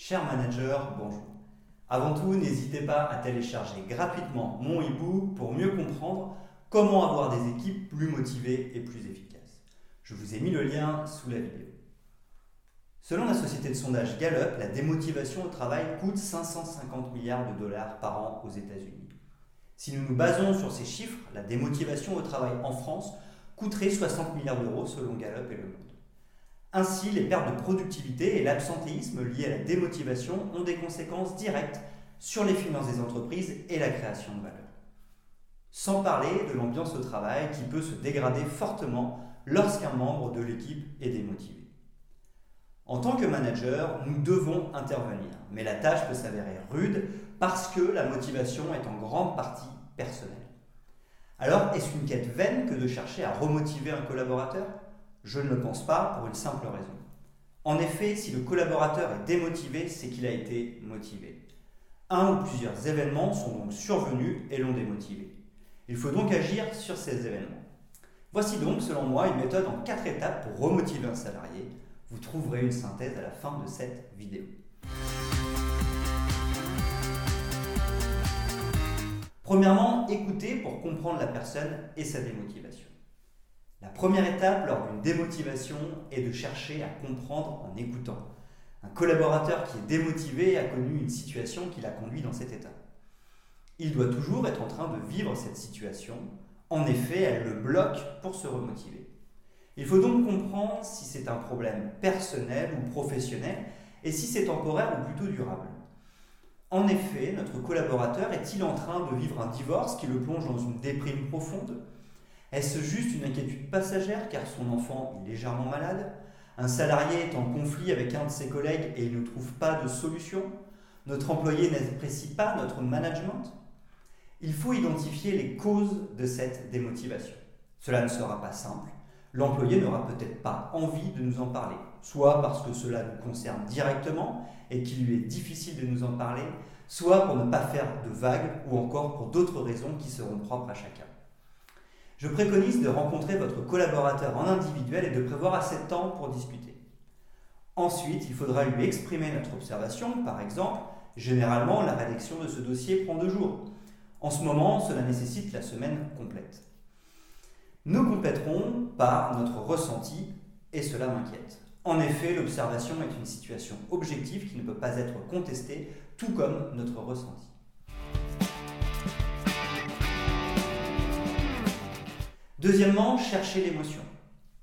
Chers managers, bonjour. Avant tout, n'hésitez pas à télécharger gratuitement mon e-book pour mieux comprendre comment avoir des équipes plus motivées et plus efficaces. Je vous ai mis le lien sous la vidéo. Selon la société de sondage Gallup, la démotivation au travail coûte 550 milliards de dollars par an aux États-Unis. Si nous nous basons sur ces chiffres, la démotivation au travail en France coûterait 60 milliards d'euros selon Gallup et Le Monde. Ainsi, les pertes de productivité et l'absentéisme liés à la démotivation ont des conséquences directes sur les finances des entreprises et la création de valeur. Sans parler de l'ambiance au travail qui peut se dégrader fortement lorsqu'un membre de l'équipe est démotivé. En tant que manager, nous devons intervenir, mais la tâche peut s'avérer rude parce que la motivation est en grande partie personnelle. Alors, est-ce une quête vaine que de chercher à remotiver un collaborateur? Je ne le pense pas pour une simple raison. En effet, si le collaborateur est démotivé, c'est qu'il a été motivé. Un ou plusieurs événements sont donc survenus et l'ont démotivé. Il faut donc agir sur ces événements. Voici donc, selon moi, une méthode en quatre étapes pour remotiver un salarié. Vous trouverez une synthèse à la fin de cette vidéo. Premièrement, écouter pour comprendre la personne et sa démotivation. La première étape lors d'une démotivation est de chercher à comprendre en écoutant. Un collaborateur qui est démotivé a connu une situation qui l'a conduit dans cet état. Il doit toujours être en train de vivre cette situation. En effet, elle le bloque pour se remotiver. Il faut donc comprendre si c'est un problème personnel ou professionnel et si c'est temporaire ou plutôt durable. En effet, notre collaborateur est-il en train de vivre un divorce qui le plonge dans une déprime profonde? Est-ce juste une inquiétude passagère car son enfant est légèrement malade? Un salarié est en conflit avec un de ses collègues et il ne trouve pas de solution? Notre employé n'apprécie pas notre management? Il faut identifier les causes de cette démotivation. Cela ne sera pas simple. L'employé n'aura peut-être pas envie de nous en parler, soit parce que cela nous concerne directement et qu'il lui est difficile de nous en parler, soit pour ne pas faire de vagues ou encore pour d'autres raisons qui seront propres à chacun. Je préconise de rencontrer votre collaborateur en individuel et de prévoir assez de temps pour discuter. Ensuite, il faudra lui exprimer notre observation, par exemple, généralement la rédaction de ce dossier prend deux jours. En ce moment, cela nécessite la semaine complète. Nous compléterons par notre ressenti et cela m'inquiète. En effet, l'observation est une situation objective qui ne peut pas être contestée, tout comme notre ressenti. Deuxièmement, chercher l'émotion.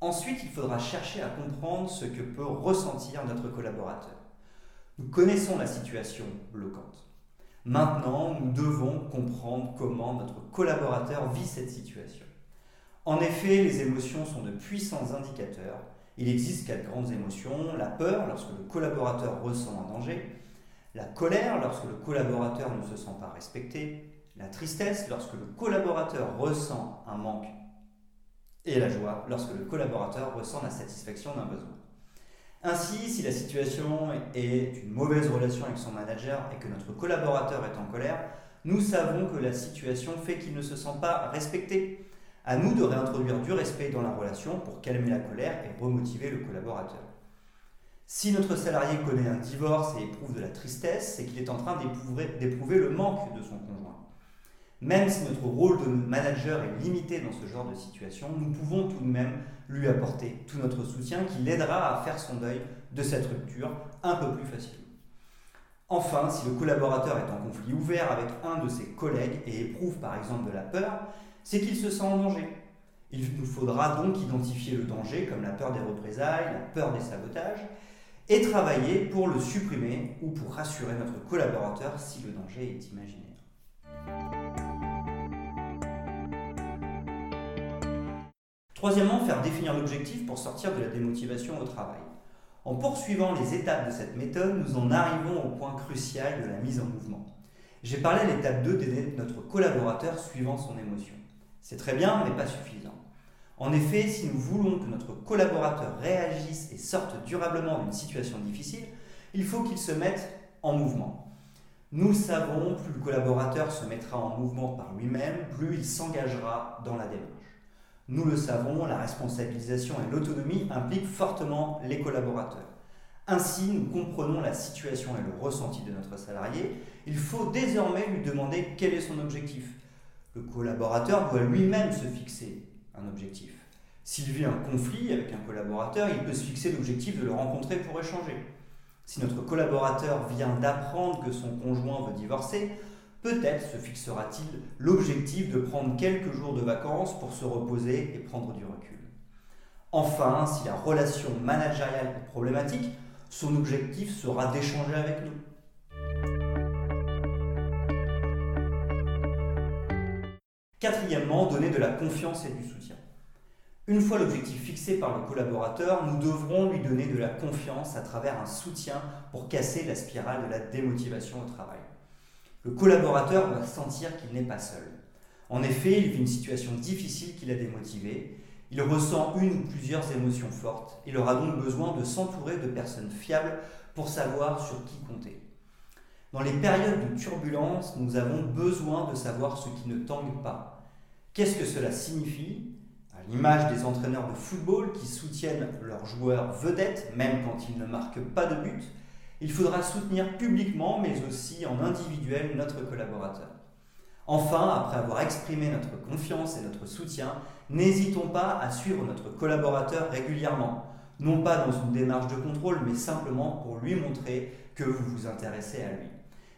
Ensuite, il faudra chercher à comprendre ce que peut ressentir notre collaborateur. Nous connaissons la situation bloquante. Maintenant, nous devons comprendre comment notre collaborateur vit cette situation. En effet, les émotions sont de puissants indicateurs il existe quatre grandes émotions. La peur lorsque le collaborateur ressent un danger. La colère lorsque le collaborateur ne se sent pas respecté. La tristesse lorsque le collaborateur ressent un manque. La joie lorsque le collaborateur ressent la satisfaction d'un besoin. Ainsi, si la situation est une mauvaise relation avec son manager et que notre collaborateur est en colère, nous savons que la situation fait qu'il ne se sent pas respecté à nous de réintroduire du respect dans la relation pour calmer la colère et remotiver le collaborateur. Si notre salarié connaît un divorce et éprouve de la tristesse, c'est qu'il est en train d'éprouver le manque de son conjoint. Même si notre rôle de manager est limité dans ce genre de situation, nous pouvons tout de même lui apporter tout notre soutien qui l'aidera à faire son deuil de cette rupture un peu plus facilement. Enfin, si le collaborateur est en conflit ouvert avec un de ses collègues et éprouve par exemple de la peur, c'est qu'il se sent en danger. Il nous faudra donc identifier le danger comme la peur des représailles, la peur des sabotages, et travailler pour le supprimer ou pour rassurer notre collaborateur si le danger est imaginaire. Troisièmement, faire définir l'objectif pour sortir de la démotivation au travail. En poursuivant les étapes de cette méthode, nous en arrivons au point crucial de la mise en mouvement. J'ai parlé à l'étape 2 d'aider notre collaborateur suivant son émotion. C'est très bien, mais pas suffisant. En effet, si nous voulons que notre collaborateur réagisse et sorte durablement d'une situation difficile, il faut qu'il se mette en mouvement. Nous savons, plus le collaborateur se mettra en mouvement par lui-même, plus il s'engagera dans la démarche. Nous le savons, la responsabilisation et l'autonomie impliquent fortement les collaborateurs. Ainsi, nous comprenons la situation et le ressenti de notre salarié. Il faut désormais lui demander quel est son objectif. Le collaborateur doit lui-même se fixer un objectif. S'il vit un conflit avec un collaborateur, il peut se fixer l'objectif de le rencontrer pour échanger. Si notre collaborateur vient d'apprendre que son conjoint veut divorcer, peut-être se fixera-t-il l'objectif de prendre quelques jours de vacances pour se reposer et prendre du recul. Enfin, si la relation managériale est problématique, son objectif sera d'échanger avec nous. Quatrièmement, donner de la confiance et du soutien. Une fois l'objectif fixé par le collaborateur, nous devrons lui donner de la confiance à travers un soutien pour casser la spirale de la démotivation au travail. Le collaborateur doit sentir qu'il n'est pas seul. En effet, il vit une situation difficile qui l'a démotivé, il ressent une ou plusieurs émotions fortes, il aura donc besoin de s'entourer de personnes fiables pour savoir sur qui compter. Dans les périodes de turbulence, nous avons besoin de savoir ce qui ne tangue pas. Qu'est-ce que cela signifie? À l'image des entraîneurs de football qui soutiennent leurs joueurs vedettes, même quand ils ne marquent pas de but, il faudra soutenir publiquement, mais aussi en individuel, notre collaborateur. Enfin, après avoir exprimé notre confiance et notre soutien, n'hésitons pas à suivre notre collaborateur régulièrement, non pas dans une démarche de contrôle, mais simplement pour lui montrer que vous vous intéressez à lui.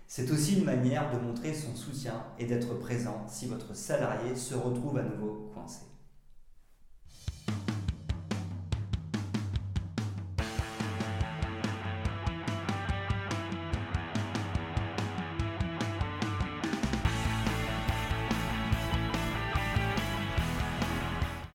C'est aussi une manière de montrer son soutien et d'être présent si votre salarié se retrouve à nouveau